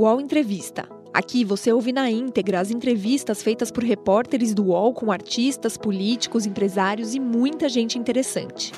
UOL Entrevista. Aqui você ouve na íntegra as entrevistas feitas por repórteres do UOL com artistas, políticos, empresários e muita gente interessante.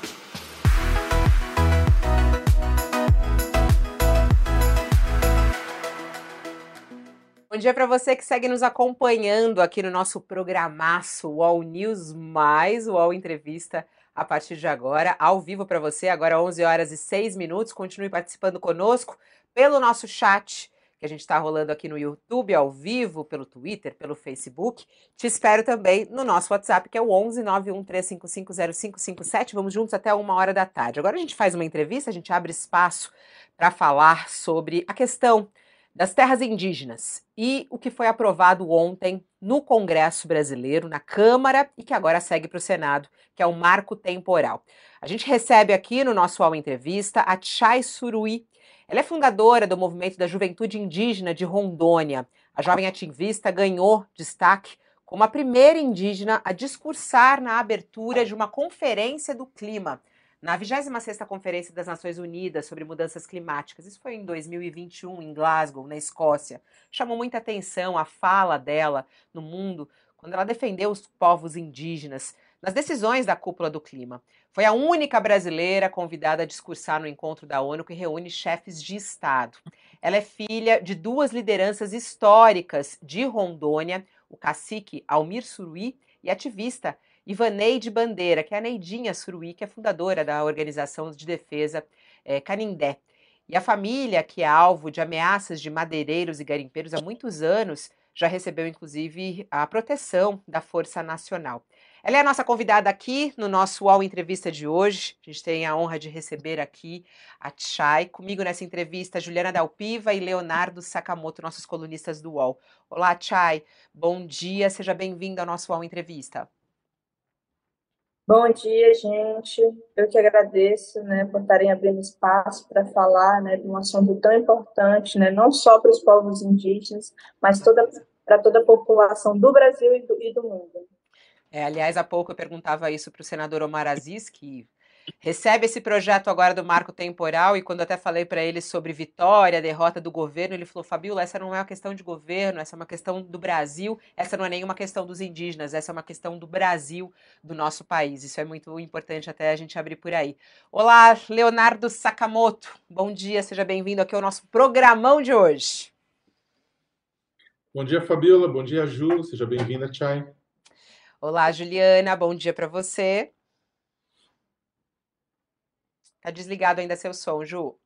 Bom dia para você que segue nos acompanhando aqui no nosso programaço UOL News mais UOL Entrevista a partir de agora, ao vivo para você, agora 11 horas e 6 minutos. Continue participando conosco pelo nosso chat, que a gente está rolando aqui no YouTube, ao vivo, pelo Twitter, pelo Facebook. Te espero também no nosso WhatsApp, que é o 11 913550557. Vamos juntos até uma hora da tarde. Agora a gente faz uma entrevista, a gente abre espaço para falar sobre a questão das terras indígenas e o que foi aprovado ontem no Congresso Brasileiro, na Câmara e que agora segue para o Senado, que é o marco temporal. A gente recebe aqui no nosso All Entrevista a Chay Surui. Ela é fundadora do Movimento da Juventude Indígena de Rondônia. A jovem ativista ganhou destaque como a primeira indígena a discursar na abertura de uma conferência do clima na 26ª Conferência das Nações Unidas sobre Mudanças Climáticas, isso foi em 2021 em Glasgow, na Escócia, chamou muita atenção a fala dela no mundo quando ela defendeu os povos indígenas nas decisões da cúpula do clima. Foi a única brasileira convidada a discursar no encontro da ONU que reúne chefes de Estado. Ela é filha de duas lideranças históricas de Rondônia, o cacique Almir Surui e ativista Ivaneide Bandeira, que é a Neidinha Suruí, que é fundadora da Organização de Defesa é, Canindé. E a família, que é alvo de ameaças de madeireiros e garimpeiros há muitos anos, já recebeu inclusive a proteção da Força Nacional. Ela é a nossa convidada aqui no nosso UOL Entrevista de hoje. A gente tem a honra de receber aqui a Chay. Comigo nessa entrevista, Juliana Dalpiva e Leonardo Sakamoto, nossos colunistas do UOL. Olá, Chay. Bom dia, seja bem-vindo ao nosso UOL Entrevista. Bom dia, gente. Eu que agradeço, né, por estarem abrindo espaço para falar, né, de um assunto tão importante, né, não só para os povos indígenas, mas toda para toda a população do Brasil e do, e do mundo. É, aliás, há pouco eu perguntava isso para o senador Omar Aziz, que recebe esse projeto agora do marco temporal e quando até falei para ele sobre vitória, derrota do governo, ele falou: Fabiola, essa não é uma questão de governo, essa é uma questão do Brasil, essa não é nenhuma questão dos indígenas, essa é uma questão do Brasil, do nosso país. Isso é muito importante até a gente abrir por aí. Olá, Leonardo Sakamoto, bom dia, seja bem-vindo aqui ao nosso programão de hoje. Bom dia, Fabiola, bom dia, Ju, seja bem-vinda, Chay. Olá, Juliana, bom dia para você. Tá desligado ainda seu som, Ju.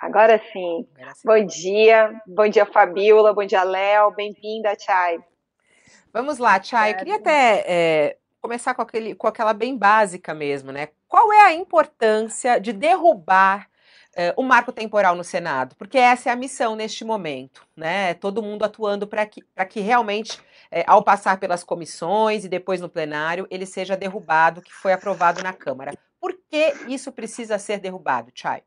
Agora sim. Agora sim. Bom dia, bom dia, Fabiola, bom dia, Léo, bem-vinda, Chay. Vamos lá, Chay. Queria até é, começar com, aquele, com aquela bem básica mesmo, né? Qual é a importância de derrubar uh, o marco temporal no Senado, porque essa é a missão neste momento, né? Todo mundo atuando para que, que realmente, uh, ao passar pelas comissões e depois no plenário, ele seja derrubado, que foi aprovado na Câmara. Por que isso precisa ser derrubado, Chay?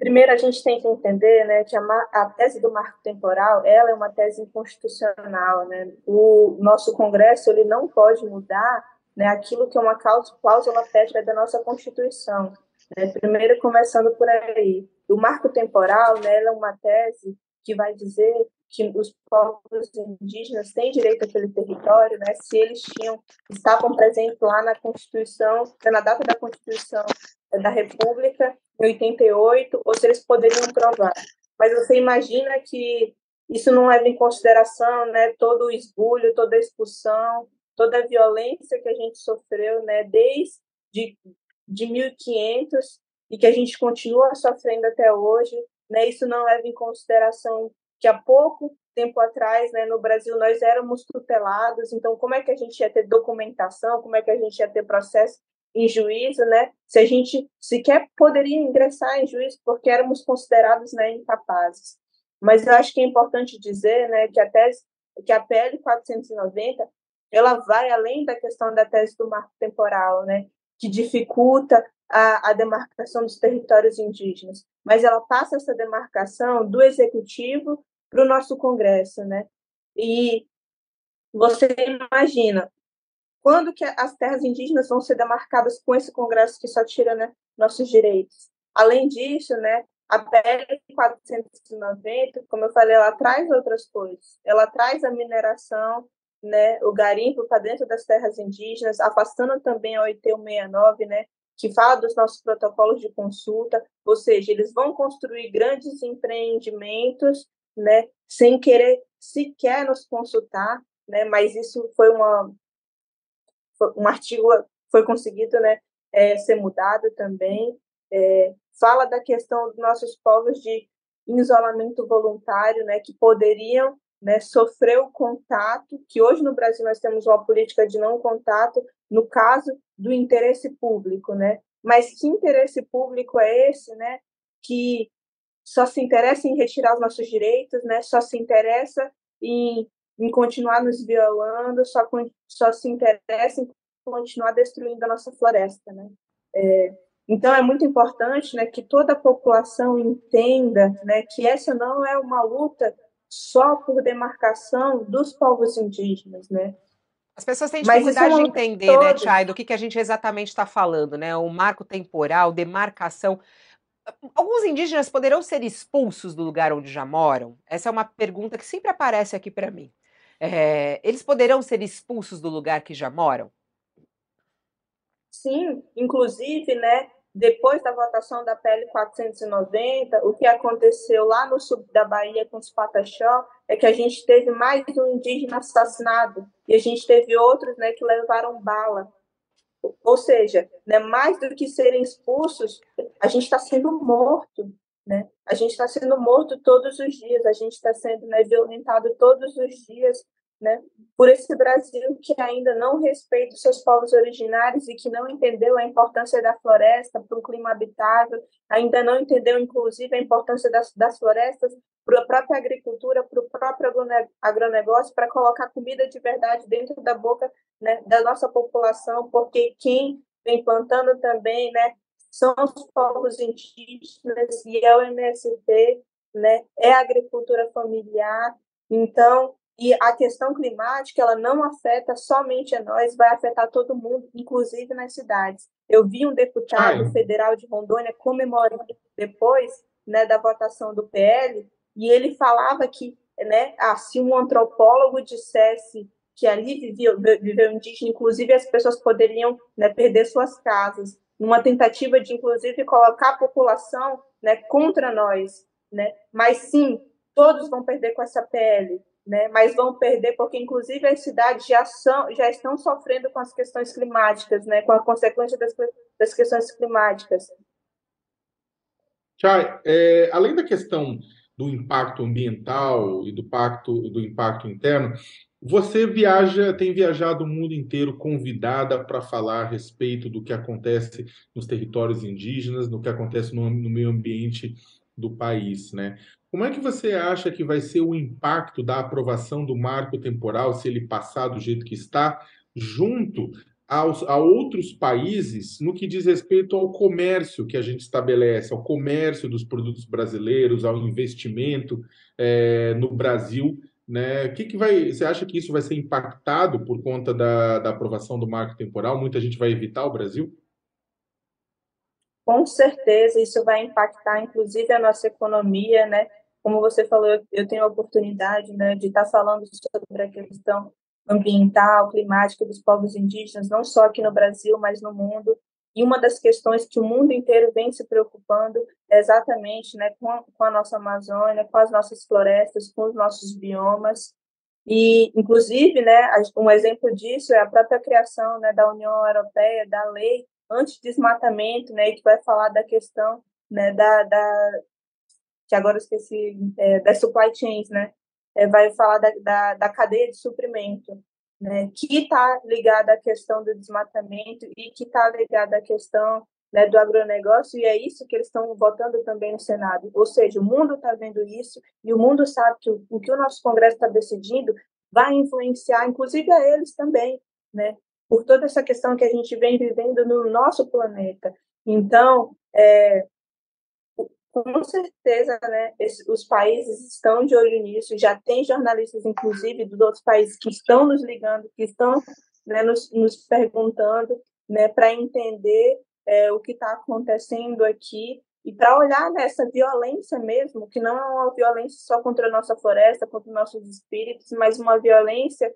Primeiro, a gente tem que entender né, que a, a, tese do marco temporal ela é uma tese inconstitucional. Né? O nosso Congresso ele não pode mudar né, aquilo que é uma cláusula pétrea da nossa Constituição. Né? Primeiro, começando por aí. O marco temporal né, é uma tese que vai dizer que os povos indígenas têm direito àquele território, né, se eles tinham estavam presentes lá na Constituição, na data da Constituição da República, em 88, ou se eles poderiam provar. Mas você imagina que isso não leva em consideração né, todo o esbulho, toda a expulsão, toda a violência que a gente sofreu né, desde de 1500 e que a gente continua sofrendo até hoje, né? Isso não leva em consideração que há pouco tempo atrás, né, no Brasil nós éramos tutelados, então como é que a gente ia ter documentação, como é que a gente ia ter processo em juízo, né? Se a gente sequer poderia ingressar em juízo porque éramos considerados, né, incapazes. Mas eu acho que é importante dizer, né, que a tese que a PL 490 ela vai além da questão da tese do marco temporal, né? Que dificulta a, a demarcação dos territórios indígenas, mas ela passa essa demarcação do executivo para o nosso Congresso, né? E você imagina quando que as terras indígenas vão ser demarcadas com esse Congresso que só tira né, nossos direitos? Além disso, né, a PL 490, como eu falei, ela traz outras coisas. Ela traz a mineração, né, o garimpo para dentro das terras indígenas, afastando também a 8169, né, que fala dos nossos protocolos de consulta, ou seja, eles vão construir grandes empreendimentos, né, sem querer sequer nos consultar, né, mas isso foi uma um artigo foi conseguido, né, é, ser mudado também. É, fala da questão dos nossos povos de isolamento voluntário, né, que poderiam né, sofrer o contato, que hoje no Brasil nós temos uma política de não contato, no caso do interesse público, né? Mas que interesse público é esse, né? Que só se interessa em retirar os nossos direitos, né? Só se interessa em, em continuar nos violando, só, só se interessa em continuar destruindo a nossa floresta, né? É, então é muito importante, né, que toda a população entenda, né, que essa não é uma luta só por demarcação dos povos indígenas, né? As pessoas têm dificuldade de entender, né, Chay, do que, que a gente exatamente está falando, né? O marco temporal, demarcação. Alguns indígenas poderão ser expulsos do lugar onde já moram? Essa é uma pergunta que sempre aparece aqui para mim. É, eles poderão ser expulsos do lugar que já moram? Sim, inclusive, né, depois da votação da PL 490, o que aconteceu lá no sul da Bahia com os Pataxó é que a gente teve mais um indígena assassinado e a gente teve outros né, que levaram bala. Ou seja, né, mais do que serem expulsos, a gente está sendo morto. Né? A gente está sendo morto todos os dias, a gente está sendo né, violentado todos os dias né, por esse Brasil que ainda não respeita os seus povos originários e que não entendeu a importância da floresta para um clima habitável, ainda não entendeu, inclusive, a importância das, das florestas para a própria agricultura, para o próprio agronegócio, para colocar comida de verdade dentro da boca né, da nossa população, porque quem vem plantando também né, são os povos indígenas e é o MST, né, é a agricultura familiar. Então, e a questão climática, ela não afeta somente a nós, vai afetar todo mundo, inclusive nas cidades. Eu vi um deputado Ai. federal de Rondônia comemorando depois né, da votação do PL, e ele falava que né, ah, se um antropólogo dissesse que ali vivia, viveu indígena, inclusive as pessoas poderiam né, perder suas casas, numa tentativa de, inclusive, colocar a população né, contra nós. Né? Mas sim, todos vão perder com essa PL né? mas vão perder porque, inclusive, as cidades já, são, já estão sofrendo com as questões climáticas, né? com a consequência das, das questões climáticas. Chay, é, além da questão do impacto ambiental e do, pacto, do impacto interno, você viaja, tem viajado o mundo inteiro convidada para falar a respeito do que acontece nos territórios indígenas, do que acontece no, no meio ambiente do país, né? Como é que você acha que vai ser o impacto da aprovação do marco temporal, se ele passar do jeito que está, junto aos, a outros países no que diz respeito ao comércio que a gente estabelece, ao comércio dos produtos brasileiros, ao investimento é, no Brasil? Né? Que, que vai. Você acha que isso vai ser impactado por conta da, da aprovação do marco temporal? Muita gente vai evitar o Brasil? Com certeza, isso vai impactar, inclusive, a nossa economia, né? Como você falou, eu tenho a oportunidade né, de estar falando sobre a questão ambiental, climática dos povos indígenas, não só aqui no Brasil, mas no mundo. E uma das questões que o mundo inteiro vem se preocupando é exatamente né, com, a, com a nossa Amazônia, com as nossas florestas, com os nossos biomas. E, inclusive, né, um exemplo disso é a própria criação né, da União Europeia, da lei anti-desmatamento, né, que vai falar da questão né, da, da, que agora eu esqueci, é, das supply chains, né? É, vai falar da, da, da, cadeia de suprimento, né? Que está ligada à questão do desmatamento e que está ligada à questão né, do agronegócio, e é isso que eles estão votando também no Senado. Ou seja, o mundo está vendo isso e o mundo sabe que o, o que o nosso Congresso está decidindo vai influenciar, inclusive, a eles também, né? Por toda essa questão que a gente vem vivendo no nosso planeta. Então, é, com certeza, né, os países estão de olho nisso, já tem jornalistas, inclusive, dos outros países que estão nos ligando, que estão né, nos, nos perguntando né, para entender é, o que está acontecendo aqui e para olhar nessa violência mesmo, que não é uma violência só contra a nossa floresta, contra nossos espíritos, mas uma violência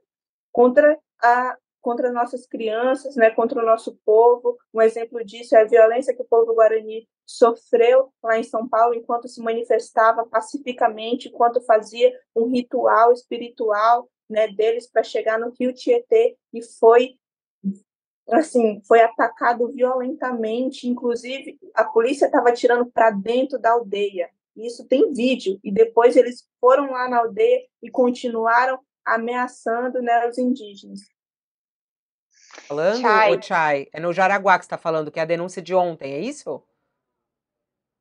contra a contra nossas crianças, né, contra o nosso povo. Um exemplo disso é a violência que o povo guarani sofreu lá em São Paulo enquanto se manifestava pacificamente, enquanto fazia um ritual espiritual, né, deles para chegar no Rio Tietê e foi assim, foi atacado violentamente, inclusive a polícia estava tirando para dentro da aldeia. Isso tem vídeo e depois eles foram lá na aldeia e continuaram ameaçando né, os indígenas. Falando, Chai. Chai, é no Jaraguá que está falando, que é a denúncia de ontem, é isso?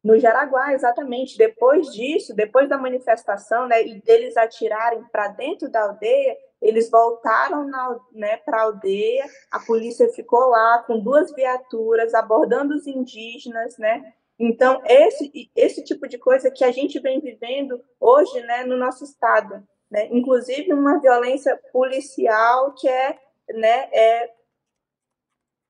No Jaraguá, exatamente. Depois disso, depois da manifestação, né, e deles atirarem para dentro da aldeia, eles voltaram né, para a aldeia, a polícia ficou lá com duas viaturas abordando os indígenas, né? Então, esse, esse tipo de coisa que a gente vem vivendo hoje né, no nosso estado. Né? Inclusive, uma violência policial que é, né, é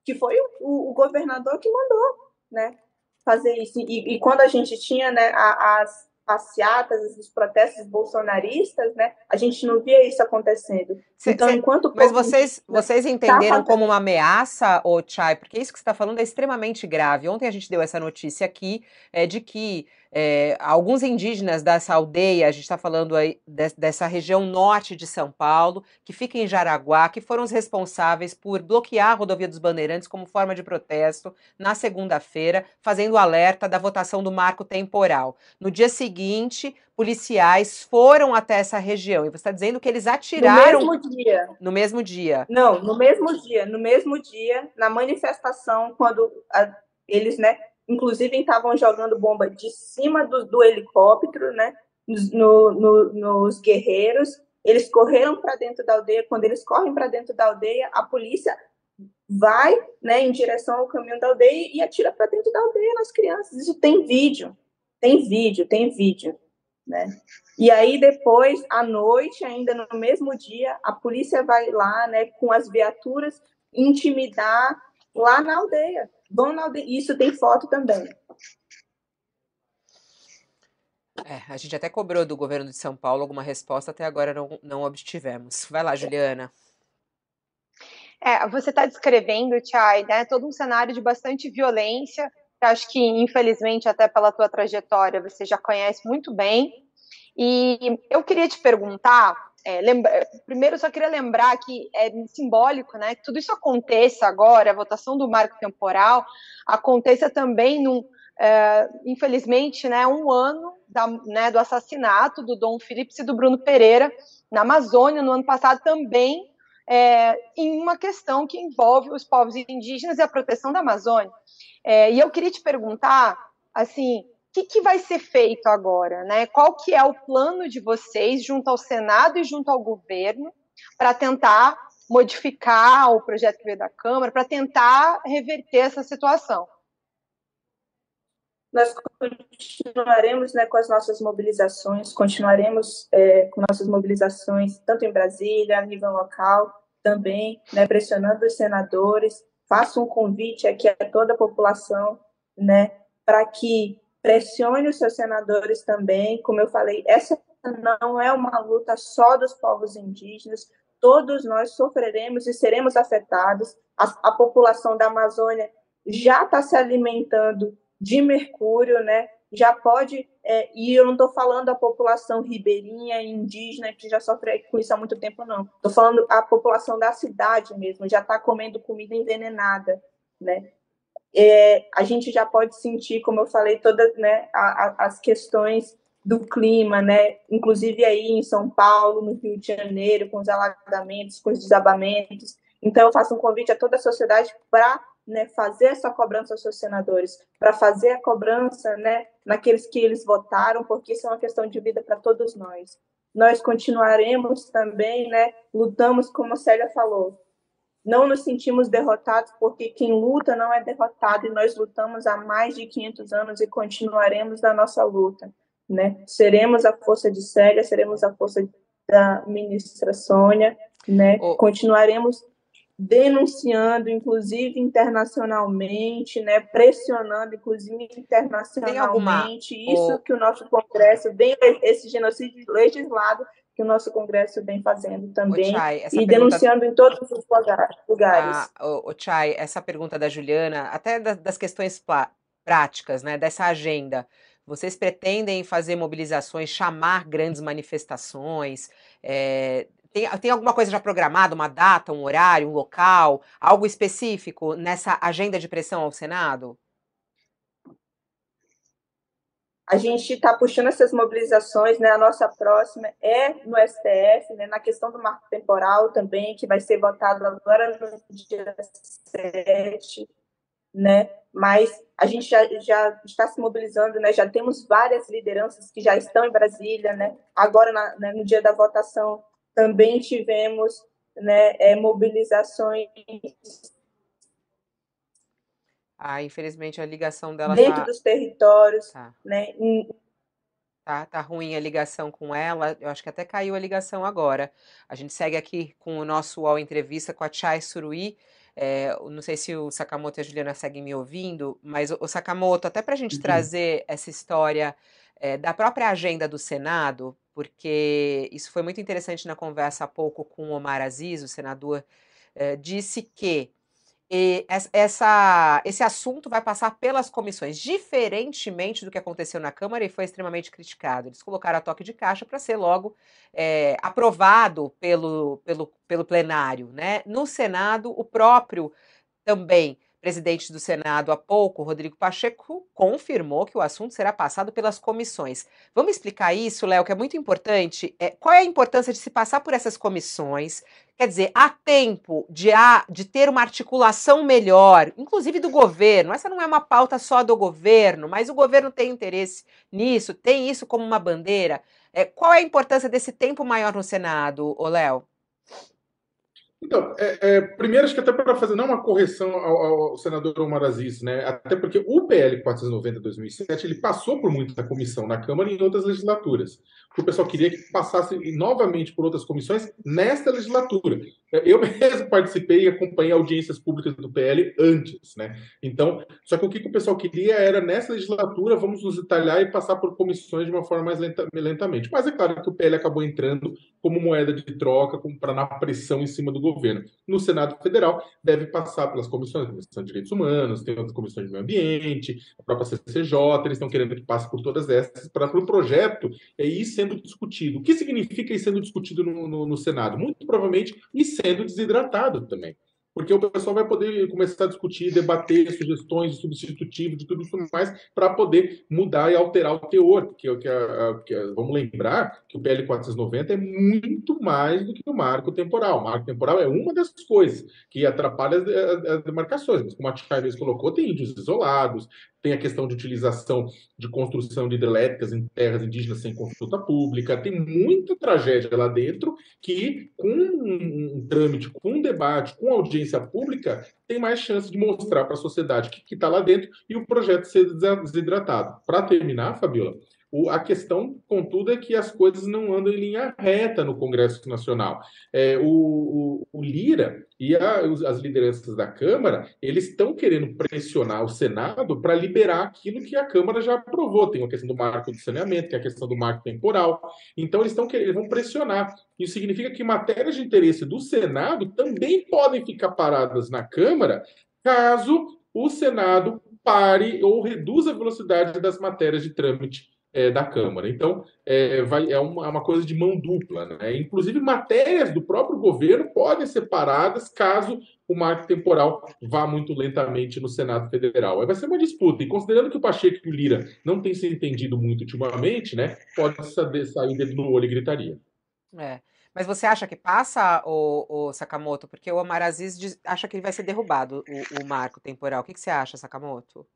que foi o, o governador que mandou né, fazer isso. E, e quando a gente tinha né, as, passeatas, os protestos bolsonaristas, né? A gente não via isso acontecendo. Cê, então, cê, enquanto mas vocês vocês entenderam tá como uma ameaça, o Chai? Porque isso que você está falando é extremamente grave. Ontem a gente deu essa notícia aqui é, de que é, alguns indígenas dessa aldeia, a gente está falando aí de, dessa região norte de São Paulo, que fica em Jaraguá, que foram os responsáveis por bloquear a rodovia dos Bandeirantes como forma de protesto na segunda-feira, fazendo alerta da votação do marco temporal. No dia seguinte, policiais foram até essa região. E você está dizendo que eles atiraram. No mesmo dia. No mesmo dia. Não, no mesmo dia. No mesmo dia, na manifestação, quando a, eles, né, inclusive estavam jogando bomba de cima do, do helicóptero, né? No, no, nos guerreiros. Eles correram para dentro da aldeia. Quando eles correm para dentro da aldeia, a polícia vai né, em direção ao caminho da aldeia e atira para dentro da aldeia nas crianças. Isso tem vídeo, tem vídeo, tem vídeo. Né? E aí depois, à noite, ainda no mesmo dia, a polícia vai lá né, com as viaturas intimidar lá na aldeia. Vão na aldeia. Isso tem foto também. É, a gente até cobrou do governo de São Paulo alguma resposta, até agora não, não obtivemos. Vai lá, Juliana. É, você está descrevendo, Chay, né, todo um cenário de bastante violência, que acho que, infelizmente, até pela tua trajetória, você já conhece muito bem. E eu queria te perguntar, é, lembra, primeiro, só queria lembrar que é simbólico, né? Que tudo isso aconteça agora, a votação do marco temporal, aconteça também num, é, infelizmente, né, um ano da, né, do assassinato do Dom Phillips e do Bruno Pereira na Amazônia no ano passado também é, em uma questão que envolve os povos indígenas e a proteção da Amazônia. É, e eu queria te perguntar, assim, que, que vai ser feito agora? Né? Qual que é o plano de vocês junto ao Senado e junto ao governo para tentar modificar o projeto que veio da Câmara, para tentar reverter essa situação? Nós continuaremos né, com as nossas mobilizações, continuaremos é, com nossas mobilizações, tanto em Brasília, a nível local, também, né, pressionando os senadores. Faço um convite aqui a toda a população né, para que pressione os seus senadores também. Como eu falei, essa não é uma luta só dos povos indígenas, todos nós sofreremos e seremos afetados. A, a população da Amazônia já está se alimentando de mercúrio, né? Já pode, é, e eu não estou falando a população ribeirinha, indígena, que já sofre com isso há muito tempo, não. Estou falando a população da cidade mesmo, já está comendo comida envenenada, né? É, a gente já pode sentir, como eu falei, todas né, a, a, as questões do clima, né? Inclusive aí em São Paulo, no Rio de Janeiro, com os alagamentos, com os desabamentos. Então, eu faço um convite a toda a sociedade para né, fazer essa cobrança aos seus senadores, para fazer a cobrança né, naqueles que eles votaram, porque isso é uma questão de vida para todos nós. Nós continuaremos também, né, lutamos, como a Célia falou, não nos sentimos derrotados, porque quem luta não é derrotado, e nós lutamos há mais de 500 anos e continuaremos na nossa luta. Né? Seremos a força de Célia, seremos a força da ministra Sônia, né? Oh. continuaremos denunciando, inclusive internacionalmente, né, pressionando, inclusive internacionalmente, alguma... isso que o nosso Congresso vem, esse genocídio legislado que o nosso Congresso vem fazendo também Chay, e pergunta... denunciando em todos os lugares. Ah, o, o Chay, essa pergunta da Juliana, até das questões práticas, né, dessa agenda, vocês pretendem fazer mobilizações, chamar grandes manifestações? É, tem, tem alguma coisa já programada, uma data, um horário, um local, algo específico nessa agenda de pressão ao Senado? A gente está puxando essas mobilizações, né? A nossa próxima é no STF, né? Na questão do marco temporal também, que vai ser votado agora no dia 7, né? Mas a gente já, já está se mobilizando, né? Já temos várias lideranças que já estão em Brasília, né? Agora, na, né, no dia da votação, também tivemos né, é, mobilizações. Ah, infelizmente a ligação dela dentro tá... dos territórios, tá. né? Tá, tá ruim a ligação com ela. Eu acho que até caiu a ligação agora. A gente segue aqui com o nosso UOL Entrevista com a Chay Suruí. É, não sei se o Sakamoto e a Juliana seguem me ouvindo, mas o, Sakamoto, até para a gente uhum. trazer essa história é, da própria agenda do Senado, porque isso foi muito interessante na conversa há pouco com o Omar Aziz, o senador, eh, disse que essa, esse assunto vai passar pelas comissões, diferentemente do que aconteceu na Câmara e foi extremamente criticado. Eles colocaram a toque de caixa para ser logo é, aprovado pelo, pelo, pelo plenário. Né? No Senado, o próprio também presidente do Senado há pouco, Rodrigo Pacheco, confirmou que o assunto será passado pelas comissões. Vamos explicar isso, Léo, que é muito importante. É, qual é a importância de se passar por essas comissões? Quer dizer, há tempo de, há, de ter uma articulação melhor, inclusive do governo. Essa não é uma pauta só do governo, mas o governo tem interesse nisso, tem isso como uma bandeira. É, qual é a importância desse tempo maior no Senado, Léo? Então, é, é, primeiro, acho que até para fazer não uma correção ao, ao, senador Omar Aziz, né? Até porque o PL 490 2007 ele passou por muita comissão na Câmara e em outras legislaturas o pessoal queria que passasse novamente por outras comissões nesta legislatura. Eu mesmo participei e acompanhei audiências públicas do PL antes, né? Então, só que o que o pessoal queria era, nessa legislatura, vamos nos detalhar e passar por comissões de uma forma mais lenta, lentamente. Mas é claro que o PL acabou entrando como moeda de troca, para dar pressão em cima do governo. No Senado Federal, deve passar pelas comissões, Comissão de Direitos Humanos, tem outras comissões de meio ambiente, a própria CCJ, eles estão querendo que passe por todas essas, para o projeto é ir sendo discutido. O que significa ir sendo discutido no, no, no Senado? Muito provavelmente ir sendo desidratado também porque o pessoal vai poder começar a discutir, debater sugestões de substitutivo, de tudo isso mais, para poder mudar e alterar o teor. Que, que, vamos lembrar que o PL 490 é muito mais do que o marco temporal. O marco temporal é uma das coisas que atrapalha as, as demarcações, mas como a Chávez colocou, tem índios isolados, tem a questão de utilização de construção de hidrelétricas em terras indígenas sem consulta pública, tem muita tragédia lá dentro que, com um trâmite, com um debate, com audiência pública, tem mais chance de mostrar para a sociedade que está lá dentro e o projeto ser desidratado. Para terminar, Fabiola, o, a questão, contudo, é que as coisas não andam em linha reta no Congresso Nacional. É, o, o, o, Lira e a, as lideranças da Câmara, eles estão querendo pressionar o Senado para liberar aquilo que a Câmara já aprovou. Tem a questão do marco do saneamento, tem a questão do marco temporal. Então, eles, estão eles vão pressionar. Isso significa que matérias de interesse do Senado também podem ficar paradas na Câmara caso o Senado pare ou reduza a velocidade das matérias de trâmite é, da Câmara. Então, é, vai, é uma, uma, coisa de mão dupla. Né? Inclusive, matérias do próprio governo podem ser paradas caso o marco temporal vá muito lentamente no Senado Federal. Vai ser uma disputa. E considerando que o Pacheco e o Lira não têm se entendido muito ultimamente, né, pode sair dedo no olho e gritaria. É. Mas você acha que passa, o, o Sakamoto? Porque o Omar Aziz diz, acha que ele vai ser derrubado, o, o marco temporal. O que, que você acha, Sakamoto?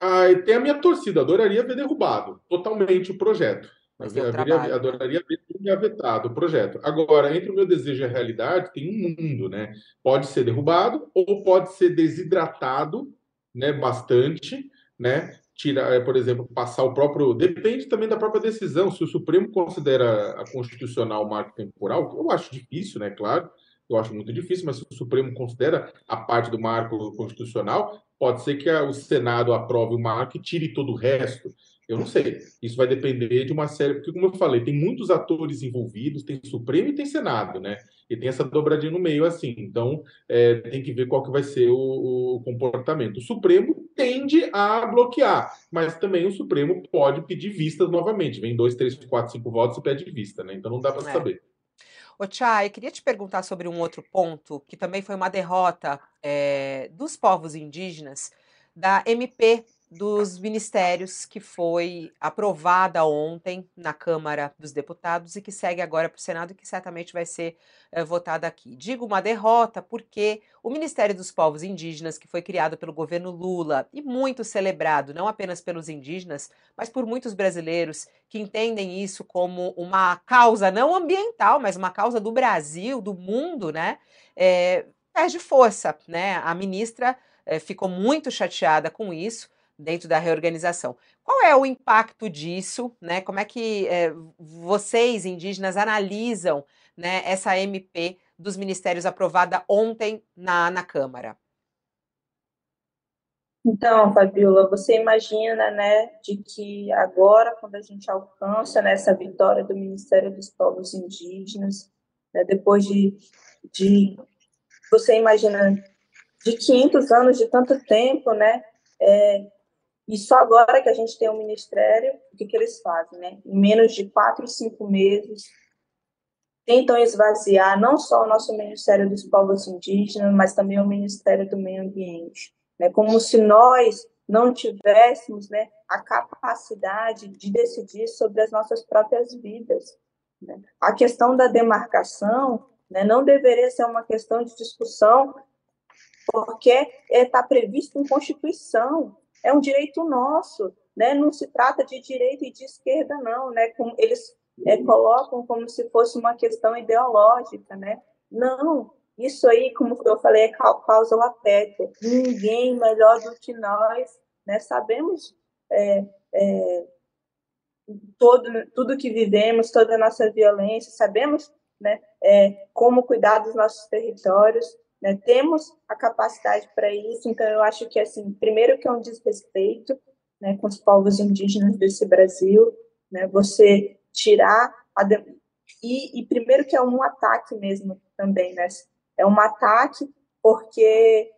Ah, tem a minha torcida, adoraria ver derrubado totalmente o projeto. Mas adoraria, adoraria ver tudo vetado o projeto. Agora, entre o meu desejo e a realidade, tem um mundo, né? Pode ser derrubado ou pode ser desidratado, né? Bastante, né? Tirar, eh, por exemplo, passar o próprio. Depende também da própria decisão. Se o Supremo considera a constitucional o marco temporal, eu acho difícil, né? Claro eu acho muito difícil, mas se o Supremo considera a parte do marco constitucional, pode ser que o Senado aprove o marco e tire todo o resto. Eu não sei. Isso vai depender de uma série, porque, como eu falei, tem muitos atores envolvidos, tem Supremo e tem Senado, né? E tem essa dobradinha no meio, assim. Então, é, tem que ver qual que vai ser o, o, comportamento. O Supremo tende a bloquear, mas também o Supremo pode pedir vistas novamente. Vem dois, três, quatro, cinco votos e pede vista, né? Então não dá para é. saber. Ô, Chay, queria te perguntar sobre um outro ponto, que também foi uma derrota é, dos povos indígenas, da MP dos ministérios que foi aprovada ontem na Câmara dos Deputados e que segue agora para o Senado e que certamente vai ser é, votada aqui. Digo uma derrota porque o Ministério dos Povos Indígenas, que foi criado pelo governo Lula e muito celebrado, não apenas pelos indígenas, mas por muitos brasileiros que entendem isso como uma causa não ambiental, mas uma causa do Brasil, do mundo, né? É, perde força, né? A ministra é, ficou muito chateada com isso dentro da reorganização. Qual é o impacto disso? Né? Como é que é, vocês, indígenas, analisam né, essa MP dos ministérios aprovada ontem na, na Câmara? Então, Fabiola, você imagina, né, de que agora, quando a gente alcança né, essa vitória do Ministério dos Povos Indígenas, né, depois de, de, você imagina, de 500 anos, de tanto tempo, né, é, e só agora que a gente tem um ministério, o que, que eles fazem? Né? Em menos de quatro, cinco meses, tentam esvaziar não só o nosso Ministério dos Povos Indígenas, mas também o Ministério do Meio Ambiente. Né? Como se nós não tivéssemos né, a capacidade de decidir sobre as nossas próprias vidas. Né? A questão da demarcação né, não deveria ser uma questão de discussão, porque está é, previsto em Constituição é um direito nosso, né? Não se trata de direita e de esquerda, não, né? Como eles é, colocam como se fosse uma questão ideológica, né? Não, isso aí, como eu falei, é causa o afeto. Ninguém melhor do que nós, né? Sabemos é, é, todo, tudo que vivemos, toda a nossa violência, sabemos né, é, como cuidar dos nossos territórios, né? Temos a capacidade para isso, então eu acho que, assim, primeiro que é um desrespeito né, com os povos indígenas desse Brasil, né? você tirar a... De... E, e primeiro que é um ataque mesmo também, né? É um ataque porque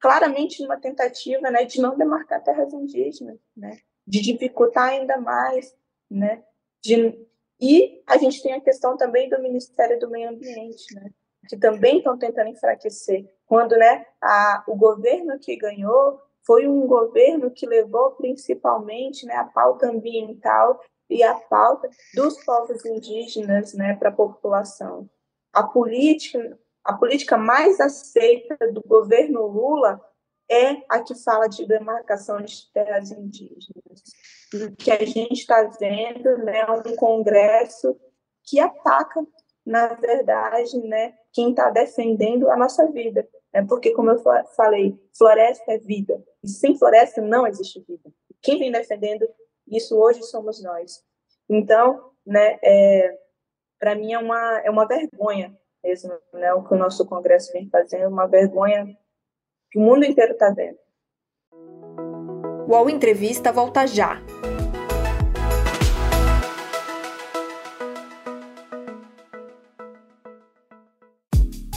claramente uma tentativa, né, de não demarcar terras indígenas, né, de dificultar ainda mais, né, de... e a gente tem a questão também do Ministério do Meio Ambiente, né, que também estão tentando enfraquecer. Quando né, a, o governo que ganhou foi um governo que levou principalmente né, a pauta ambiental e a pauta dos povos indígenas né, para a população. A política, a política mais aceita do governo Lula é a que fala de demarcação de terras indígenas. O que a gente está vendo né, é um Congresso que ataca na verdade, né, quem está defendendo a nossa vida. Né? Porque, como eu falei, floresta é vida. E sem floresta não existe vida. Quem vem defendendo isso hoje somos nós. Então, né, é, para mim é uma, é uma vergonha mesmo, né, o que o nosso Congresso vem fazendo, uma vergonha que o mundo inteiro está vendo. O UOL Entrevista volta já.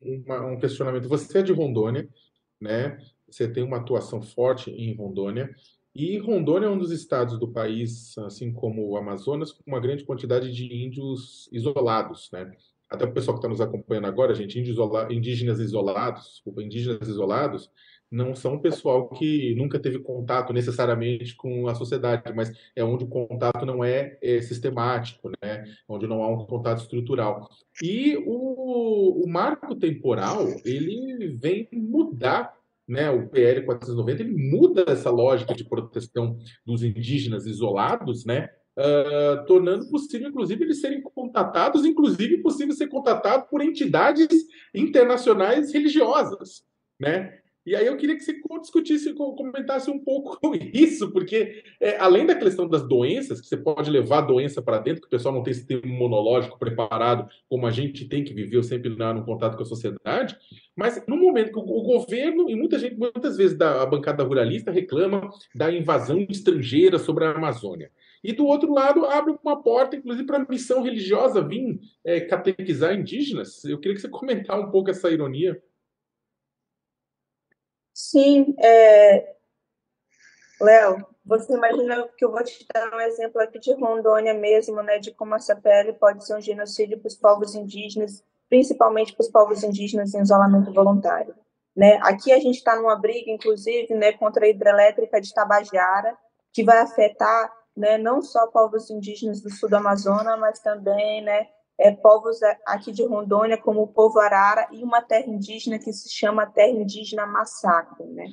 uma, um questionamento. Você é de Rondônia, né? Você tem uma atuação forte em Rondônia. E Rondônia é um dos estados do país, assim como o Amazonas, com uma grande quantidade de índios isolados, né? Até o pessoal que está nos acompanhando agora, gente, isola, indígenas isolados, indígenas isolados, não são pessoal que nunca teve contato necessariamente com a sociedade, mas é onde o contato não é, é sistemático, né? onde não há um contato estrutural. E o, o marco temporal, ele vem mudar né, o PL 490 ele muda essa lógica de proteção dos indígenas isolados, né, uh, tornando possível, inclusive, eles serem contatados, inclusive possível ser contatado por entidades internacionais religiosas, né? E aí eu queria que você discutisse, comentasse um pouco isso, porque é, além da questão das doenças, que você pode levar a doença para dentro, que o pessoal não tem sistema imunológico preparado, como a gente tem que viver sempre no contato com a sociedade, mas no momento que o, o governo, e muita gente, muitas vezes da, a bancada ruralista reclama da invasão estrangeira sobre a Amazônia. E do outro lado, abre uma porta, inclusive, para a missão religiosa vir é, catequizar indígenas. Eu queria que você comentasse um pouco essa ironia. Sim, é... Léo, você imagina que eu vou te dar um exemplo aqui de Rondônia mesmo, né, de como essa pele pode ser um genocídio para os povos indígenas, principalmente para os povos indígenas em isolamento voluntário. Né? Aqui a gente está numa briga, inclusive, né, contra a hidrelétrica de Tabajara, que vai afetar né, não só povos indígenas do sul do Amazonas, mas também né, é, povos aqui de Rondônia, como o povo Arara, e uma terra indígena que se chama Terra Indígena Massacre. Né?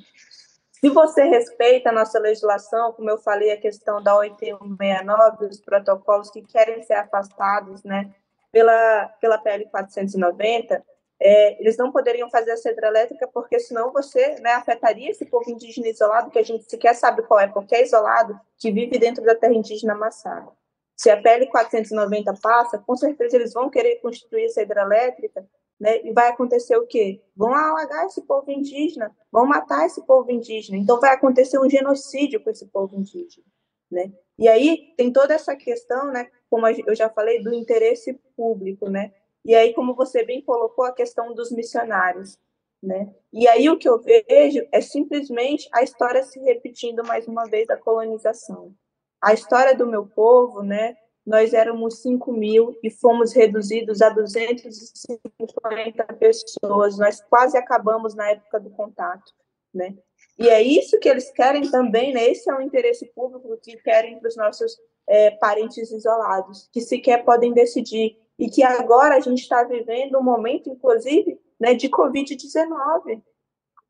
Se você respeita a nossa legislação, como eu falei, a questão da 8169, os protocolos que querem ser afastados né, pela, pela PL 490, é, eles não poderiam fazer essa hidrelétrica porque senão você né, afetaria esse povo indígena isolado, que a gente sequer sabe qual é, porque é isolado, que vive dentro da terra indígena Massacre. Se a PL 490 passa, com certeza eles vão querer construir essa hidrelétrica, né? E vai acontecer o quê? Vão alagar esse povo indígena, vão matar esse povo indígena. Então vai acontecer um genocídio com esse povo indígena, né? E aí tem toda essa questão, né? Como eu já falei, do interesse público, né? E aí, como você bem colocou, a questão dos missionários, né? E aí o que eu vejo é simplesmente a história se repetindo mais uma vez da colonização. A história do meu povo, né? Nós éramos 5 mil e fomos reduzidos a 250 pessoas. Nós quase acabamos na época do contato, né? E é isso que eles querem também, né? Esse é o interesse público que querem para os nossos é, parentes isolados, que sequer podem decidir. E que agora a gente está vivendo um momento, inclusive, né, de Covid-19.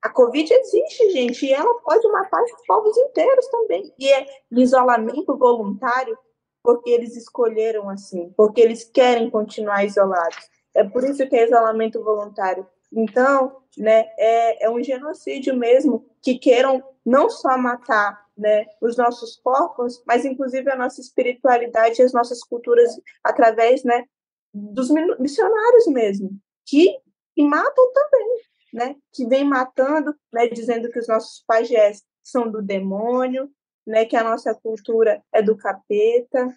A Covid existe, gente, e ela pode matar os povos inteiros também. E é isolamento voluntário porque eles escolheram assim, porque eles querem continuar isolados. É por isso que é isolamento voluntário. Então, né, é, é um genocídio mesmo que queiram não só matar né, os nossos corpos, mas inclusive a nossa espiritualidade e as nossas culturas através né, dos missionários mesmo, que, que matam também né, que vem matando, né, dizendo que os nossos pajés são do demônio, né, que a nossa cultura é do capeta.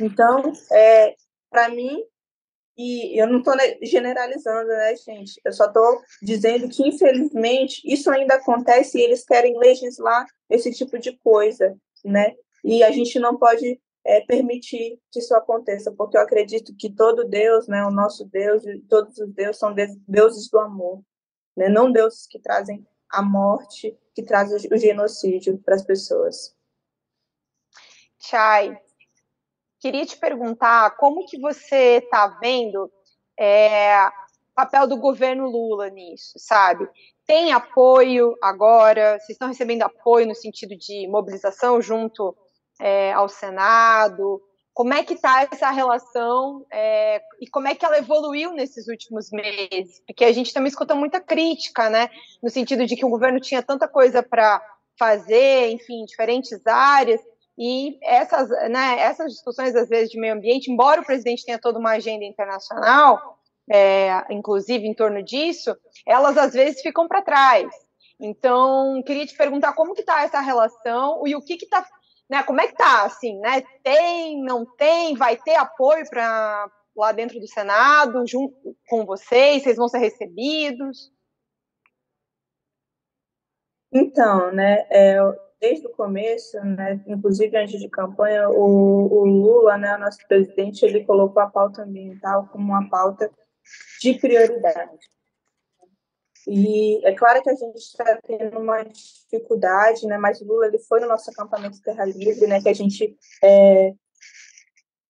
Então, é, para mim, e eu não estou generalizando, né, gente? Eu só estou dizendo que, infelizmente, isso ainda acontece e eles querem legislar esse tipo de coisa, né? E a gente não pode é, permitir que isso aconteça, porque eu acredito que todo Deus, né, o nosso Deus todos os deuses são deuses do amor né? não deuses que trazem a morte, que trazem o genocídio para as pessoas. Chay, queria te perguntar como que você está vendo é, o papel do governo Lula nisso, sabe? Tem apoio agora? Vocês estão recebendo apoio no sentido de mobilização junto é, ao Senado? Como é que está essa relação é, e como é que ela evoluiu nesses últimos meses? Porque a gente também escuta muita crítica, né? No sentido de que o governo tinha tanta coisa para fazer, enfim, diferentes áreas, e essas, né, essas discussões, às vezes, de meio ambiente, embora o presidente tenha toda uma agenda internacional, é, inclusive em torno disso, elas às vezes ficam para trás. Então, queria te perguntar como que está essa relação e o que está né? Como é que tá, assim, né? Tem, não tem, vai ter apoio para lá dentro do Senado, junto com vocês, vocês vão ser recebidos? Então, né, é, desde o começo, né, inclusive antes de campanha, o, o Lula, né, nosso presidente, ele colocou a pauta ambiental como uma pauta de prioridade. E é claro que a gente está tendo uma dificuldade, né? Mas Lula ele foi no nosso acampamento Terra Livre, né? Que a gente é,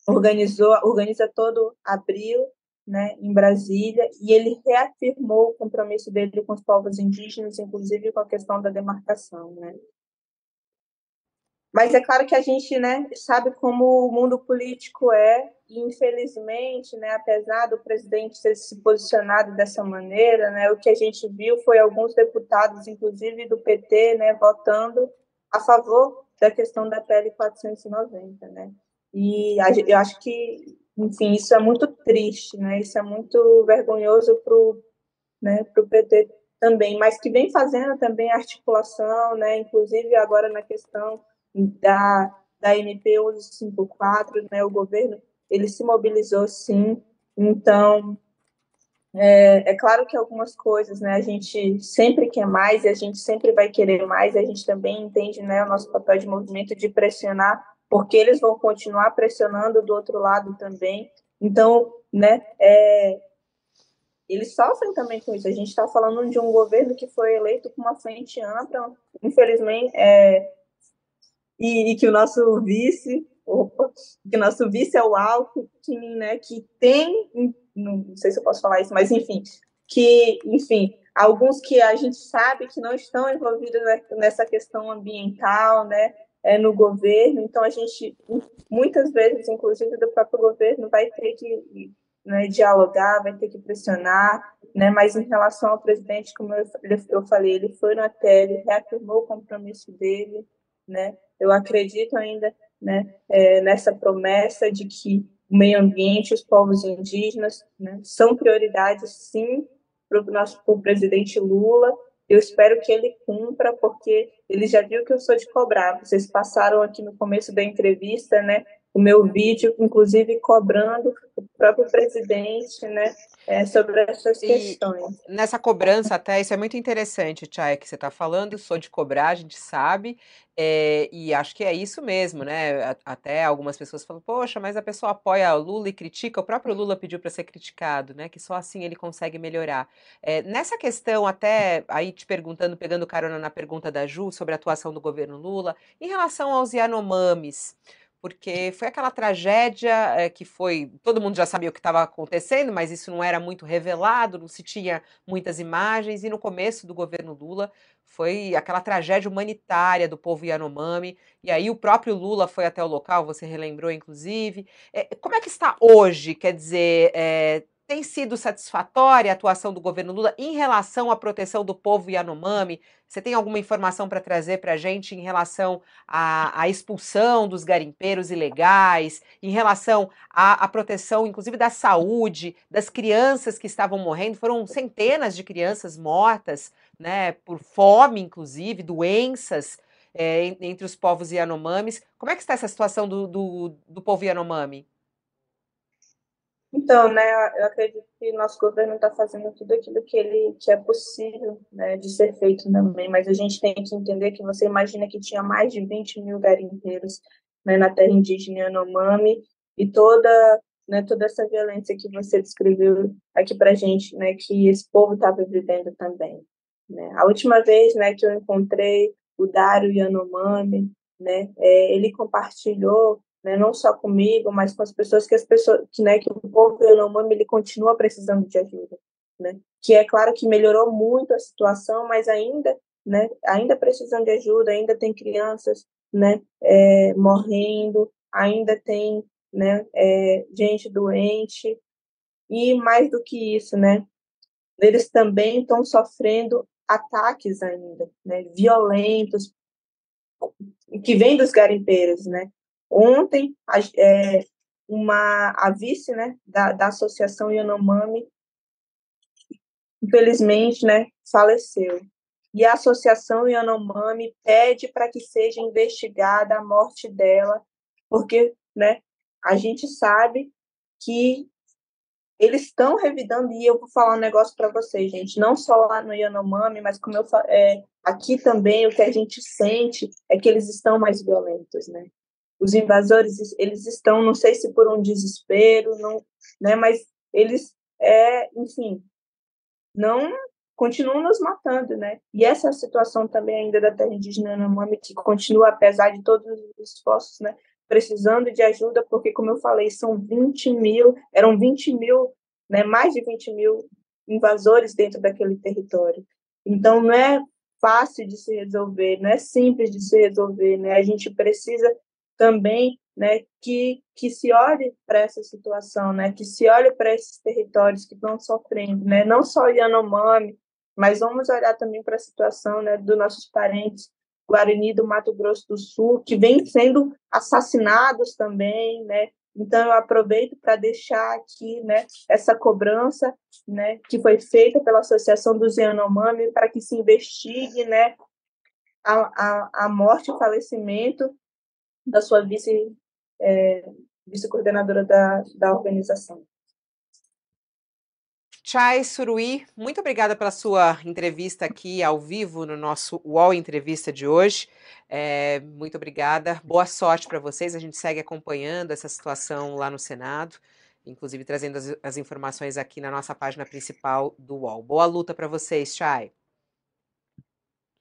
organizou, organiza todo abril, né? Em Brasília, e ele reafirmou o compromisso dele com os povos indígenas, inclusive com a questão da demarcação, né? Mas é claro que a gente né, sabe como o mundo político é, e infelizmente, né, apesar do presidente ter se posicionado dessa maneira, né, o que a gente viu foi alguns deputados, inclusive do PT, né, votando a favor da questão da PL 490. Né? E eu acho que, enfim, isso é muito triste, né? isso é muito vergonhoso para o né, PT também, mas que vem fazendo também articulação, né, inclusive agora na questão da, da MP 1154, né, o governo ele se mobilizou sim, então é, é, claro que algumas coisas, né, a gente sempre quer mais e a gente sempre vai querer mais, a gente também entende, né, o nosso papel de movimento de pressionar, porque eles vão continuar pressionando do outro lado também, então, né, é, eles sofrem também com isso, a gente está falando de um governo que foi eleito com uma frente ampla, infelizmente, é, e, e que o nosso vice, opa, que o nosso vice é o Alckmin, né, que tem, não sei se eu posso falar isso, mas enfim, que, enfim, alguns que a gente sabe que não estão envolvidos nessa questão ambiental, né, é, no governo, então a gente, muitas vezes, inclusive do próprio governo, vai ter que né, dialogar, vai ter que pressionar, né, mas em relação ao presidente, como eu, eu falei, ele foi no ATL, reafirmou o compromisso dele, né, eu acredito ainda né, é, nessa promessa de que o meio ambiente, os povos indígenas, né, são prioridades, sim, para o nosso pro presidente Lula. Eu espero que ele cumpra, porque ele já viu que eu sou de cobrar. Vocês passaram aqui no começo da entrevista, né, o meu vídeo, inclusive cobrando o próprio presidente, né, é, sobre essas questões. E nessa cobrança até, isso é muito interessante, Tchai, que você está falando, sou de cobrar, a gente sabe, é, e acho que é isso mesmo, né? Até algumas pessoas falam, poxa, mas a pessoa apoia o Lula e critica, o próprio Lula pediu para ser criticado, né? Que só assim ele consegue melhorar. É, nessa questão, até aí te perguntando, pegando carona na pergunta da Ju sobre a atuação do governo Lula, em relação aos Yanomamis, porque foi aquela tragédia é, que foi. Todo mundo já sabia o que estava acontecendo, mas isso não era muito revelado, não se tinha muitas imagens, e no começo do governo Lula foi aquela tragédia humanitária do povo Yanomami, e aí o próprio Lula foi até o local, você relembrou, inclusive. É, como é que está hoje? Quer dizer, é, tem sido satisfatória a atuação do governo Lula em relação à proteção do povo Yanomami? Você tem alguma informação para trazer para a gente em relação à, à, expulsão dos garimpeiros ilegais, em relação à, à, proteção, inclusive, da saúde das crianças que estavam morrendo? Foram centenas de crianças mortas, né, por fome, inclusive, doenças é, entre os povos Yanomamis. Como é que está essa situação do, do, do povo Yanomami? Então, né, eu acredito que nosso governo está fazendo tudo aquilo que ele que é possível né, de ser feito também, mas a gente tem que entender que você imagina que tinha mais de 20 mil garimpeiros né, na terra indígena Yanomami e toda né, toda essa violência que você descreveu aqui para gente, né, que esse povo estava vivendo também. Né. A última vez né, que eu encontrei o Dário Yanomami, né, é, ele compartilhou né, não só comigo, mas com as pessoas que as pessoas que, né, que o povo Yanomami ele continua precisando de ajuda, né? Que é claro que melhorou muito a situação, mas ainda, né, ainda precisam de ajuda, ainda tem crianças, né, é, morrendo, ainda tem, né, é, gente doente e mais do que isso, né, eles também estão sofrendo ataques ainda, né, violentos que vêm dos garimpeiros, né? Ontem, a, é, uma, a vice né, da, da Associação Yanomami, infelizmente, né, faleceu. E a Associação Yanomami pede para que seja investigada a morte dela, porque né, a gente sabe que eles estão revidando, e eu vou falar um negócio para vocês, gente, não só lá no Yanomami, mas como eu é, aqui também, o que a gente sente é que eles estão mais violentos, né? Os invasores eles estão, não sei se por um desespero, não, né, mas eles é, enfim, não continuam nos matando, né? E essa é a situação também ainda da terra indígena Yanomami, que continua, apesar de todos os esforços, né? Precisando de ajuda, porque, como eu falei, são 20 mil, eram 20 mil, né? Mais de 20 mil invasores dentro daquele território. Então, não é fácil de se resolver, não é simples de se resolver, né? A gente precisa também, né, que que se olhe para essa situação, né, que se olhe para esses territórios que estão sofrendo, né, não só Yanomami, mas vamos olhar também para a situação né, dos nossos parentes Guarani do Mato Grosso do Sul, que vêm sendo assassinados também, né? Então eu aproveito para deixar aqui, né, essa cobrança, né, que foi feita pela Associação dos Yanomami para que se investigue, né, a, a, a morte e o falecimento da sua vice é, vice-coordenadora da, da organização. Chay Suruí, muito obrigada pela sua entrevista aqui ao vivo no nosso UOL Entrevista de hoje. É, muito obrigada. Boa sorte para vocês. A gente segue acompanhando essa situação lá no Senado, inclusive trazendo as, as informações aqui na nossa página principal do UOL. Boa luta para vocês, Chay.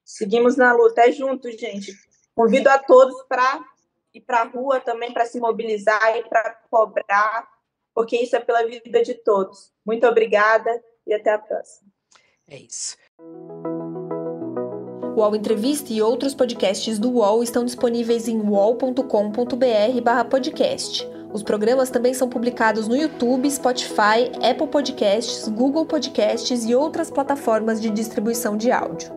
Seguimos na luta, é junto, gente. Convido a todos para ir para a rua também, para se mobilizar e para cobrar porque isso é pela vida de todos. Muito obrigada e até a próxima. É isso. O UOL Entrevista e outros podcasts do UOL estão disponíveis em uol.com.br/podcast. Os programas também são publicados no YouTube, Spotify, Apple Podcasts, Google Podcasts e outras plataformas de distribuição de áudio.